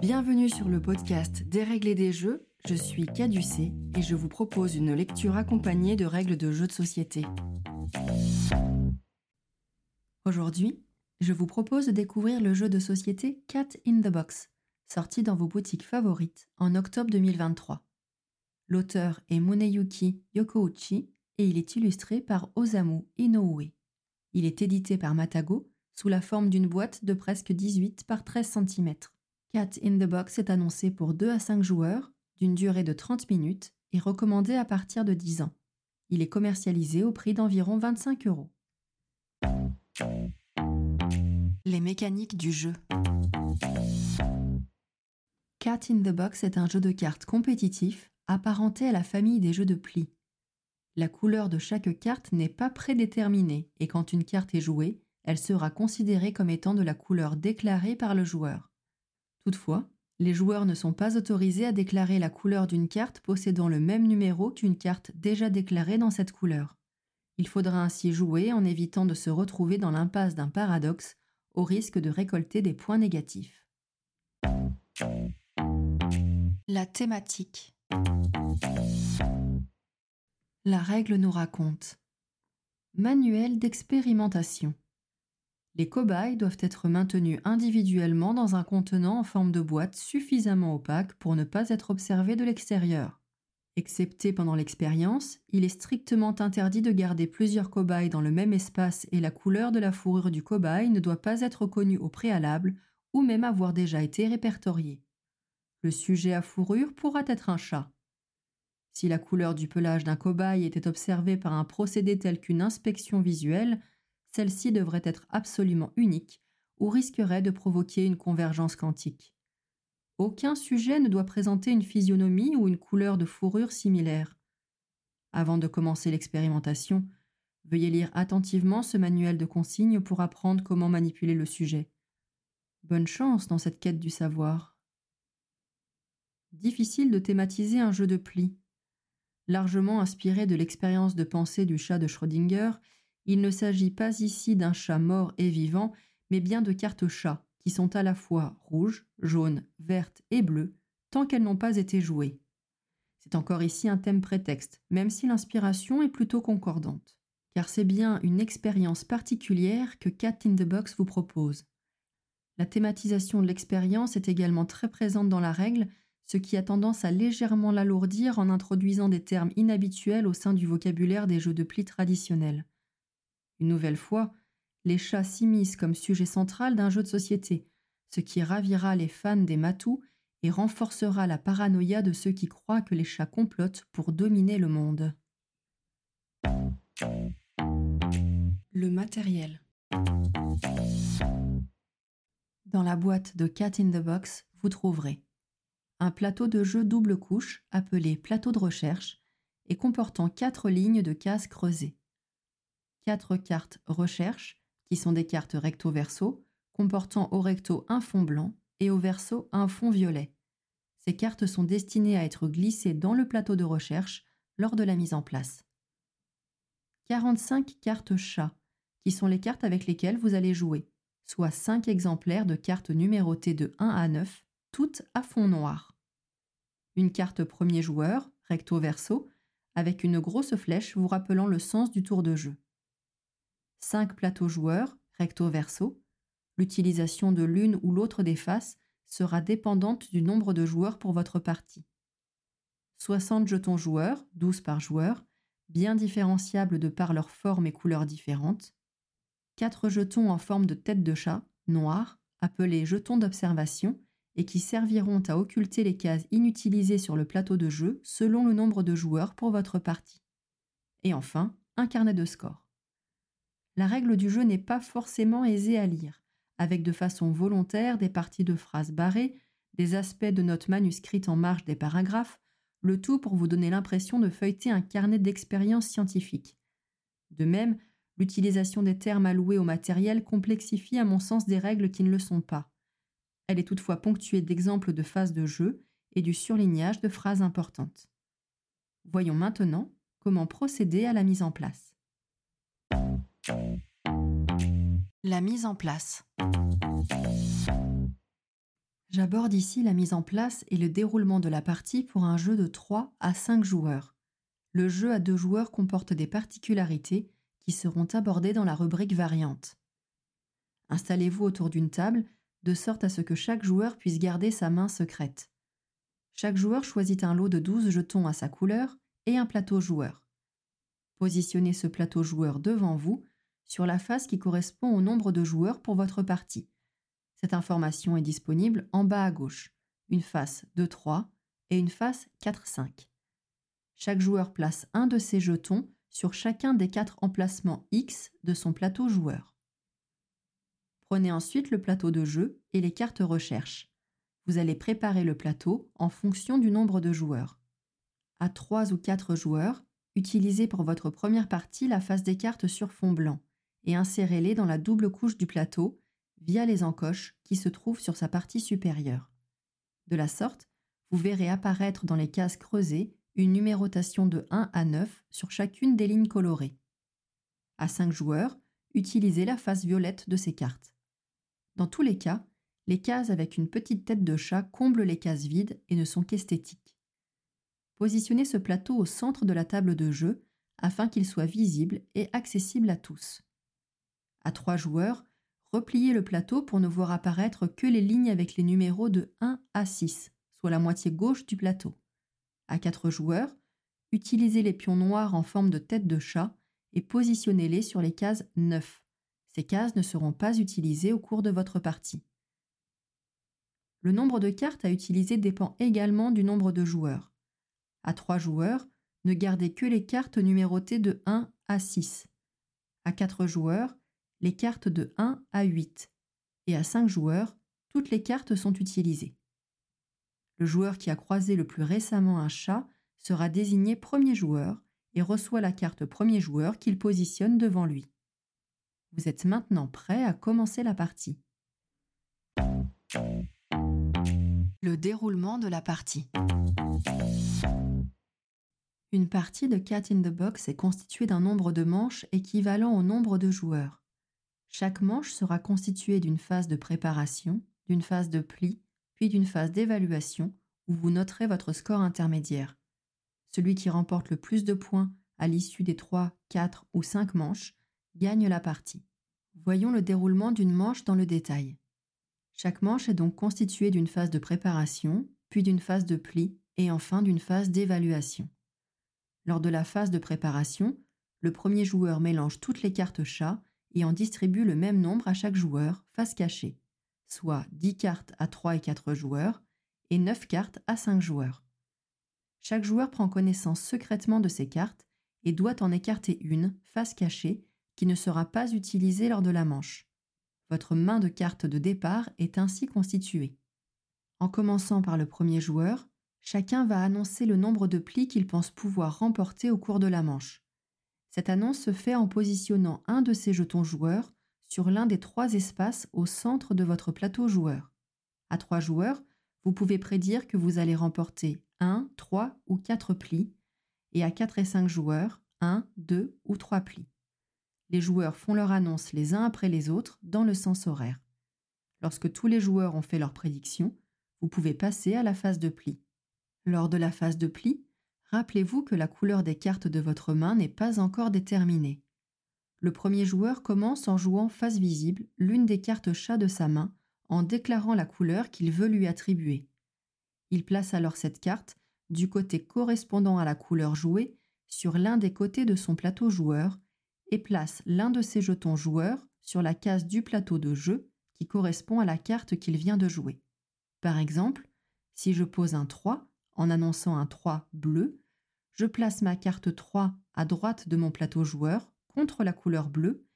Bienvenue sur le podcast Dérégler des jeux. Je suis Caducée et je vous propose une lecture accompagnée de règles de jeux de société. Aujourd'hui, je vous propose de découvrir le jeu de société Cat in the Box, sorti dans vos boutiques favorites en octobre 2023. L'auteur est Muneyuki Yokouchi et il est illustré par Osamu Inoue. Il est édité par Matago sous la forme d'une boîte de presque 18 par 13 cm. Cat in the Box est annoncé pour 2 à 5 joueurs, d'une durée de 30 minutes et recommandé à partir de 10 ans. Il est commercialisé au prix d'environ 25 euros. Les mécaniques du jeu. Cat in the Box est un jeu de cartes compétitif apparenté à la famille des jeux de plis. La couleur de chaque carte n'est pas prédéterminée et quand une carte est jouée, elle sera considérée comme étant de la couleur déclarée par le joueur. Toutefois, les joueurs ne sont pas autorisés à déclarer la couleur d'une carte possédant le même numéro qu'une carte déjà déclarée dans cette couleur. Il faudra ainsi jouer en évitant de se retrouver dans l'impasse d'un paradoxe au risque de récolter des points négatifs. La thématique. La règle nous raconte. Manuel d'expérimentation. Les cobayes doivent être maintenus individuellement dans un contenant en forme de boîte suffisamment opaque pour ne pas être observés de l'extérieur. Excepté pendant l'expérience, il est strictement interdit de garder plusieurs cobayes dans le même espace et la couleur de la fourrure du cobaye ne doit pas être connue au préalable ou même avoir déjà été répertoriée. Le sujet à fourrure pourra être un chat. Si la couleur du pelage d'un cobaye était observée par un procédé tel qu'une inspection visuelle, celle-ci devrait être absolument unique ou risquerait de provoquer une convergence quantique. Aucun sujet ne doit présenter une physionomie ou une couleur de fourrure similaire. Avant de commencer l'expérimentation, veuillez lire attentivement ce manuel de consignes pour apprendre comment manipuler le sujet. Bonne chance dans cette quête du savoir. Difficile de thématiser un jeu de plis. Largement inspiré de l'expérience de pensée du chat de Schrödinger, il ne s'agit pas ici d'un chat mort et vivant, mais bien de cartes chats, qui sont à la fois rouges, jaunes, vertes et bleues, tant qu'elles n'ont pas été jouées. C'est encore ici un thème prétexte, même si l'inspiration est plutôt concordante. Car c'est bien une expérience particulière que Cat in the Box vous propose. La thématisation de l'expérience est également très présente dans la règle, ce qui a tendance à légèrement l'alourdir en introduisant des termes inhabituels au sein du vocabulaire des jeux de plis traditionnels. Une nouvelle fois, les chats s'immiscent comme sujet central d'un jeu de société, ce qui ravira les fans des matous et renforcera la paranoïa de ceux qui croient que les chats complotent pour dominer le monde. Le matériel. Dans la boîte de Cat in the Box, vous trouverez un plateau de jeu double couche appelé plateau de recherche et comportant quatre lignes de cases creusées quatre cartes recherche, qui sont des cartes recto-verso, comportant au recto un fond blanc et au verso un fond violet. Ces cartes sont destinées à être glissées dans le plateau de recherche lors de la mise en place. 45 cartes chat, qui sont les cartes avec lesquelles vous allez jouer, soit 5 exemplaires de cartes numérotées de 1 à 9, toutes à fond noir. Une carte premier joueur, recto-verso, avec une grosse flèche vous rappelant le sens du tour de jeu. 5 plateaux joueurs, recto-verso. L'utilisation de l'une ou l'autre des faces sera dépendante du nombre de joueurs pour votre partie. 60 jetons joueurs, 12 par joueur, bien différenciables de par leur forme et couleurs différentes. 4 jetons en forme de tête de chat, noirs, appelés jetons d'observation, et qui serviront à occulter les cases inutilisées sur le plateau de jeu selon le nombre de joueurs pour votre partie. Et enfin, un carnet de score la règle du jeu n'est pas forcément aisée à lire, avec de façon volontaire des parties de phrases barrées, des aspects de notes manuscrites en marge des paragraphes, le tout pour vous donner l'impression de feuilleter un carnet d'expériences scientifiques. De même, l'utilisation des termes alloués au matériel complexifie à mon sens des règles qui ne le sont pas. Elle est toutefois ponctuée d'exemples de phases de jeu et du surlignage de phrases importantes. Voyons maintenant comment procéder à la mise en place. La mise en place. J'aborde ici la mise en place et le déroulement de la partie pour un jeu de 3 à 5 joueurs. Le jeu à deux joueurs comporte des particularités qui seront abordées dans la rubrique variante. Installez-vous autour d'une table de sorte à ce que chaque joueur puisse garder sa main secrète. Chaque joueur choisit un lot de 12 jetons à sa couleur et un plateau joueur. Positionnez ce plateau joueur devant vous sur la face qui correspond au nombre de joueurs pour votre partie. Cette information est disponible en bas à gauche, une face 2-3 et une face 4-5. Chaque joueur place un de ses jetons sur chacun des quatre emplacements X de son plateau joueur. Prenez ensuite le plateau de jeu et les cartes recherche. Vous allez préparer le plateau en fonction du nombre de joueurs. À 3 ou 4 joueurs, utilisez pour votre première partie la face des cartes sur fond blanc et insérez-les dans la double couche du plateau via les encoches qui se trouvent sur sa partie supérieure. De la sorte, vous verrez apparaître dans les cases creusées une numérotation de 1 à 9 sur chacune des lignes colorées. À 5 joueurs, utilisez la face violette de ces cartes. Dans tous les cas, les cases avec une petite tête de chat comblent les cases vides et ne sont qu'esthétiques. Positionnez ce plateau au centre de la table de jeu afin qu'il soit visible et accessible à tous. À trois joueurs, repliez le plateau pour ne voir apparaître que les lignes avec les numéros de 1 à 6, soit la moitié gauche du plateau. À quatre joueurs, utilisez les pions noirs en forme de tête de chat et positionnez-les sur les cases 9. Ces cases ne seront pas utilisées au cours de votre partie. Le nombre de cartes à utiliser dépend également du nombre de joueurs. À 3 joueurs, ne gardez que les cartes numérotées de 1 à 6. À 4 joueurs, les cartes de 1 à 8. Et à 5 joueurs, toutes les cartes sont utilisées. Le joueur qui a croisé le plus récemment un chat sera désigné premier joueur et reçoit la carte premier joueur qu'il positionne devant lui. Vous êtes maintenant prêt à commencer la partie. Le déroulement de la partie. Une partie de Cat in the Box est constituée d'un nombre de manches équivalent au nombre de joueurs. Chaque manche sera constituée d'une phase de préparation, d'une phase de pli, puis d'une phase d'évaluation où vous noterez votre score intermédiaire. Celui qui remporte le plus de points à l'issue des 3, 4 ou 5 manches gagne la partie. Voyons le déroulement d'une manche dans le détail. Chaque manche est donc constituée d'une phase de préparation, puis d'une phase de pli et enfin d'une phase d'évaluation. Lors de la phase de préparation, le premier joueur mélange toutes les cartes chat et en distribue le même nombre à chaque joueur, face cachée, soit 10 cartes à 3 et 4 joueurs et 9 cartes à 5 joueurs. Chaque joueur prend connaissance secrètement de ces cartes et doit en écarter une, face cachée, qui ne sera pas utilisée lors de la manche. Votre main de cartes de départ est ainsi constituée. En commençant par le premier joueur, chacun va annoncer le nombre de plis qu'il pense pouvoir remporter au cours de la manche. Cette annonce se fait en positionnant un de ses jetons joueurs sur l'un des trois espaces au centre de votre plateau joueur. À trois joueurs, vous pouvez prédire que vous allez remporter 1, 3 ou 4 plis, et à 4 et 5 joueurs, 1, 2 ou 3 plis les joueurs font leur annonce les uns après les autres dans le sens horaire. Lorsque tous les joueurs ont fait leur prédiction, vous pouvez passer à la phase de pli. Lors de la phase de pli, rappelez-vous que la couleur des cartes de votre main n'est pas encore déterminée. Le premier joueur commence en jouant face visible l'une des cartes chat de sa main en déclarant la couleur qu'il veut lui attribuer. Il place alors cette carte du côté correspondant à la couleur jouée sur l'un des côtés de son plateau joueur et place l'un de ses jetons joueurs sur la case du plateau de jeu qui correspond à la carte qu'il vient de jouer. Par exemple, si je pose un 3 en annonçant un 3 bleu, je place ma carte 3 à droite de mon plateau joueur contre la couleur bleue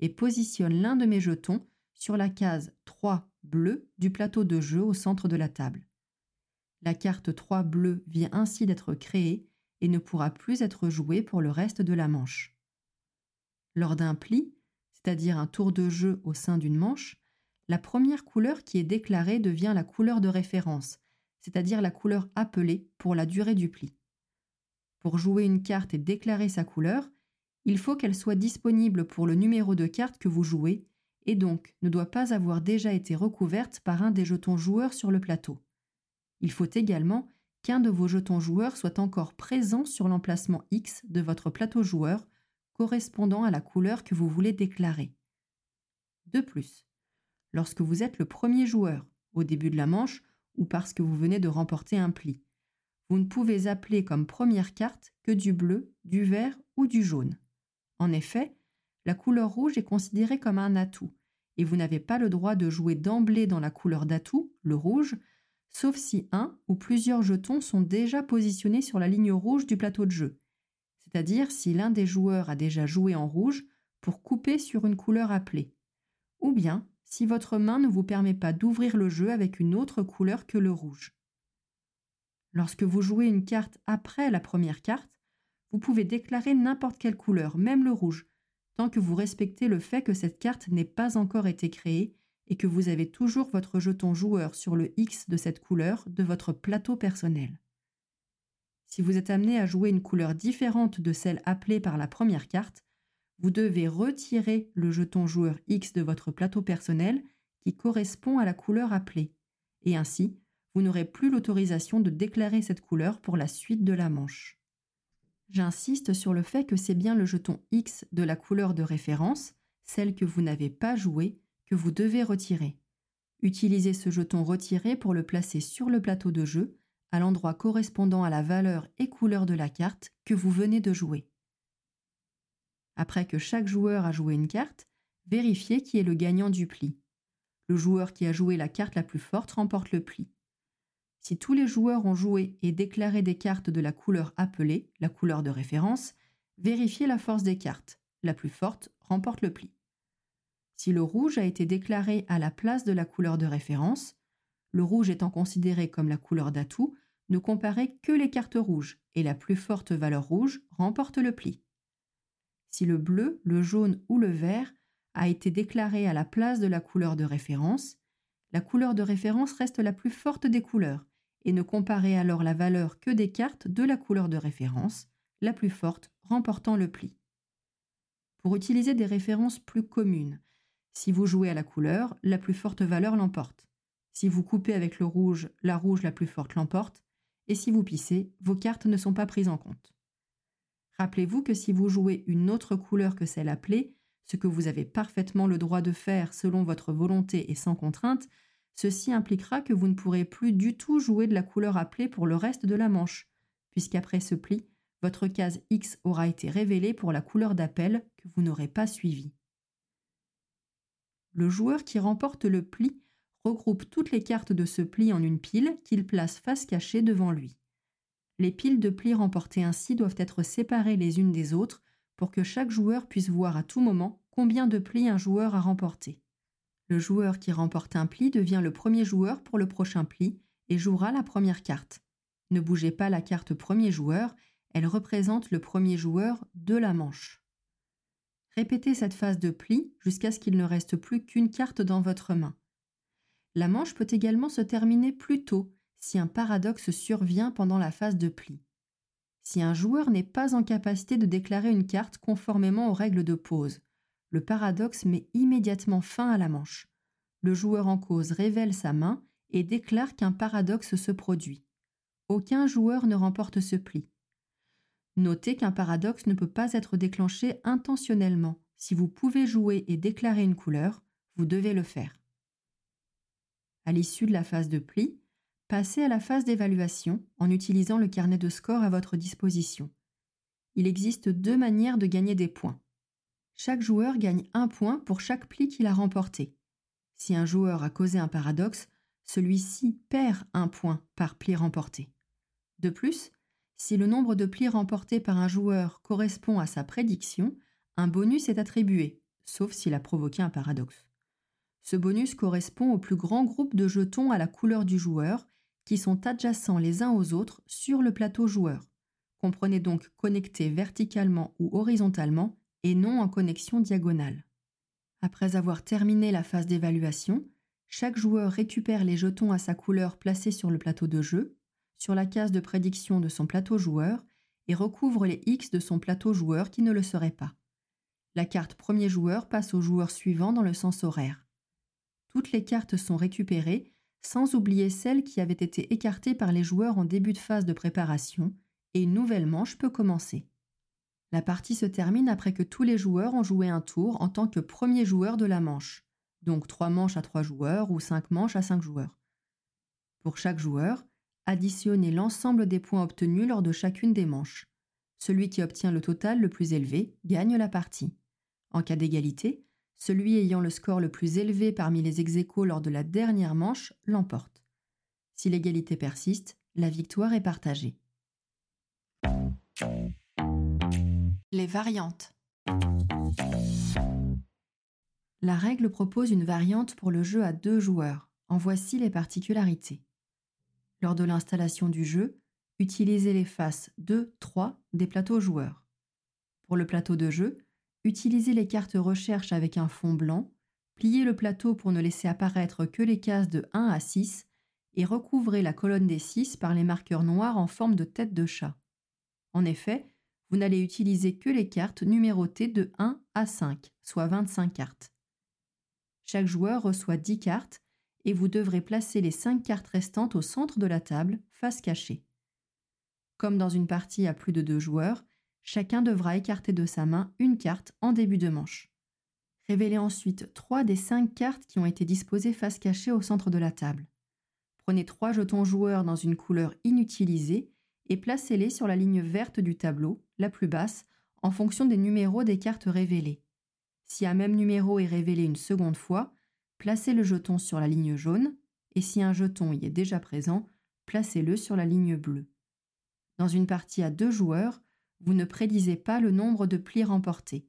et positionne l'un de mes jetons sur la case 3 bleu du plateau de jeu au centre de la table. La carte 3 bleu vient ainsi d'être créée et ne pourra plus être jouée pour le reste de la manche. Lors d'un pli, c'est-à-dire un tour de jeu au sein d'une manche, la première couleur qui est déclarée devient la couleur de référence, c'est-à-dire la couleur appelée pour la durée du pli. Pour jouer une carte et déclarer sa couleur, il faut qu'elle soit disponible pour le numéro de carte que vous jouez et donc ne doit pas avoir déjà été recouverte par un des jetons joueurs sur le plateau. Il faut également qu'un de vos jetons joueurs soit encore présent sur l'emplacement X de votre plateau joueur correspondant à la couleur que vous voulez déclarer. De plus, lorsque vous êtes le premier joueur, au début de la manche ou parce que vous venez de remporter un pli, vous ne pouvez appeler comme première carte que du bleu, du vert ou du jaune. En effet, la couleur rouge est considérée comme un atout, et vous n'avez pas le droit de jouer d'emblée dans la couleur d'atout, le rouge, sauf si un ou plusieurs jetons sont déjà positionnés sur la ligne rouge du plateau de jeu, c'est-à-dire si l'un des joueurs a déjà joué en rouge pour couper sur une couleur appelée, ou bien si votre main ne vous permet pas d'ouvrir le jeu avec une autre couleur que le rouge. Lorsque vous jouez une carte après la première carte, vous pouvez déclarer n'importe quelle couleur, même le rouge, tant que vous respectez le fait que cette carte n'ait pas encore été créée et que vous avez toujours votre jeton joueur sur le X de cette couleur de votre plateau personnel. Si vous êtes amené à jouer une couleur différente de celle appelée par la première carte, vous devez retirer le jeton joueur X de votre plateau personnel qui correspond à la couleur appelée, et ainsi, vous n'aurez plus l'autorisation de déclarer cette couleur pour la suite de la manche. J'insiste sur le fait que c'est bien le jeton X de la couleur de référence, celle que vous n'avez pas jouée, que vous devez retirer. Utilisez ce jeton retiré pour le placer sur le plateau de jeu, à l'endroit correspondant à la valeur et couleur de la carte que vous venez de jouer. Après que chaque joueur a joué une carte, vérifiez qui est le gagnant du pli. Le joueur qui a joué la carte la plus forte remporte le pli. Si tous les joueurs ont joué et déclaré des cartes de la couleur appelée, la couleur de référence, vérifiez la force des cartes. La plus forte remporte le pli. Si le rouge a été déclaré à la place de la couleur de référence, le rouge étant considéré comme la couleur d'atout, ne comparez que les cartes rouges et la plus forte valeur rouge remporte le pli. Si le bleu, le jaune ou le vert a été déclaré à la place de la couleur de référence, la couleur de référence reste la plus forte des couleurs et ne comparez alors la valeur que des cartes de la couleur de référence, la plus forte remportant le pli. Pour utiliser des références plus communes, si vous jouez à la couleur, la plus forte valeur l'emporte. Si vous coupez avec le rouge, la rouge la plus forte l'emporte. Et si vous pissez, vos cartes ne sont pas prises en compte. Rappelez-vous que si vous jouez une autre couleur que celle appelée, ce que vous avez parfaitement le droit de faire selon votre volonté et sans contrainte, ceci impliquera que vous ne pourrez plus du tout jouer de la couleur appelée pour le reste de la manche, puisqu'après ce pli, votre case X aura été révélée pour la couleur d'appel que vous n'aurez pas suivie. Le joueur qui remporte le pli regroupe toutes les cartes de ce pli en une pile qu'il place face cachée devant lui. Les piles de plis remportées ainsi doivent être séparées les unes des autres pour que chaque joueur puisse voir à tout moment combien de plis un joueur a remporté. Le joueur qui remporte un pli devient le premier joueur pour le prochain pli et jouera la première carte. Ne bougez pas la carte premier joueur, elle représente le premier joueur de la manche. Répétez cette phase de pli jusqu'à ce qu'il ne reste plus qu'une carte dans votre main. La manche peut également se terminer plus tôt si un paradoxe survient pendant la phase de pli. Si un joueur n'est pas en capacité de déclarer une carte conformément aux règles de pause, le paradoxe met immédiatement fin à la manche. Le joueur en cause révèle sa main et déclare qu'un paradoxe se produit. Aucun joueur ne remporte ce pli. Notez qu'un paradoxe ne peut pas être déclenché intentionnellement. Si vous pouvez jouer et déclarer une couleur, vous devez le faire. À l'issue de la phase de pli, Passez à la phase d'évaluation en utilisant le carnet de score à votre disposition. Il existe deux manières de gagner des points. Chaque joueur gagne un point pour chaque pli qu'il a remporté. Si un joueur a causé un paradoxe, celui-ci perd un point par pli remporté. De plus, si le nombre de plis remportés par un joueur correspond à sa prédiction, un bonus est attribué, sauf s'il a provoqué un paradoxe. Ce bonus correspond au plus grand groupe de jetons à la couleur du joueur qui sont adjacents les uns aux autres sur le plateau joueur. Comprenez donc connectés verticalement ou horizontalement et non en connexion diagonale. Après avoir terminé la phase d'évaluation, chaque joueur récupère les jetons à sa couleur placés sur le plateau de jeu, sur la case de prédiction de son plateau joueur, et recouvre les X de son plateau joueur qui ne le seraient pas. La carte premier joueur passe au joueur suivant dans le sens horaire. Toutes les cartes sont récupérées, sans oublier celles qui avaient été écartées par les joueurs en début de phase de préparation, et une nouvelle manche peut commencer. La partie se termine après que tous les joueurs ont joué un tour en tant que premier joueur de la manche, donc trois manches à trois joueurs ou cinq manches à cinq joueurs. Pour chaque joueur, additionnez l'ensemble des points obtenus lors de chacune des manches. Celui qui obtient le total le plus élevé gagne la partie. En cas d'égalité, celui ayant le score le plus élevé parmi les ex lors de la dernière manche l'emporte. Si l'égalité persiste, la victoire est partagée. Les variantes. La règle propose une variante pour le jeu à deux joueurs. En voici les particularités. Lors de l'installation du jeu, utilisez les faces 2, 3 des plateaux joueurs. Pour le plateau de jeu, utilisez les cartes recherche avec un fond blanc, pliez le plateau pour ne laisser apparaître que les cases de 1 à 6 et recouvrez la colonne des 6 par les marqueurs noirs en forme de tête de chat. En effet, vous n'allez utiliser que les cartes numérotées de 1 à 5, soit 25 cartes. Chaque joueur reçoit 10 cartes et vous devrez placer les 5 cartes restantes au centre de la table, face cachée. Comme dans une partie à plus de deux joueurs, chacun devra écarter de sa main une carte en début de manche. Révélez ensuite trois des cinq cartes qui ont été disposées face cachée au centre de la table. Prenez trois jetons joueurs dans une couleur inutilisée et placez-les sur la ligne verte du tableau, la plus basse, en fonction des numéros des cartes révélées. Si un même numéro est révélé une seconde fois, placez le jeton sur la ligne jaune, et si un jeton y est déjà présent, placez-le sur la ligne bleue. Dans une partie à deux joueurs, vous ne prédisez pas le nombre de plis remportés.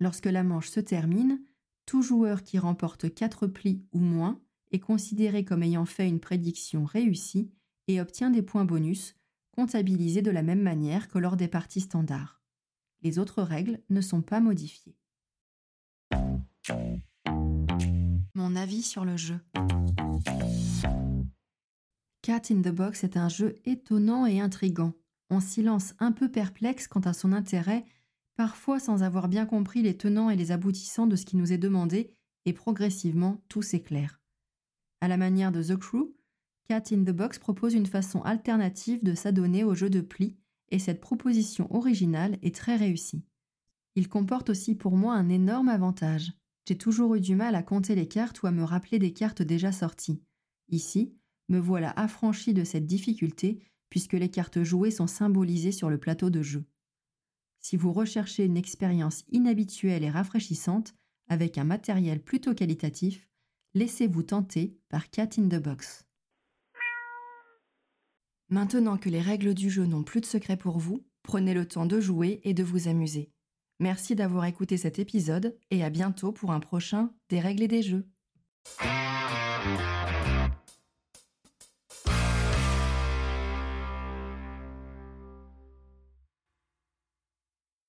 Lorsque la manche se termine, tout joueur qui remporte 4 plis ou moins est considéré comme ayant fait une prédiction réussie et obtient des points bonus, comptabilisés de la même manière que lors des parties standards. Les autres règles ne sont pas modifiées. Mon avis sur le jeu. Cat in the Box est un jeu étonnant et intrigant. On s'y lance un peu perplexe quant à son intérêt, parfois sans avoir bien compris les tenants et les aboutissants de ce qui nous est demandé, et progressivement tout s'éclaire. À la manière de The Crew, Cat in the Box propose une façon alternative de s'adonner au jeu de pli, et cette proposition originale est très réussie. Il comporte aussi pour moi un énorme avantage. J'ai toujours eu du mal à compter les cartes ou à me rappeler des cartes déjà sorties. Ici, me voilà affranchi de cette difficulté puisque les cartes jouées sont symbolisées sur le plateau de jeu. Si vous recherchez une expérience inhabituelle et rafraîchissante avec un matériel plutôt qualitatif, laissez-vous tenter par Cat in the Box. Maintenant que les règles du jeu n'ont plus de secret pour vous, prenez le temps de jouer et de vous amuser. Merci d'avoir écouté cet épisode et à bientôt pour un prochain Des règles et des jeux.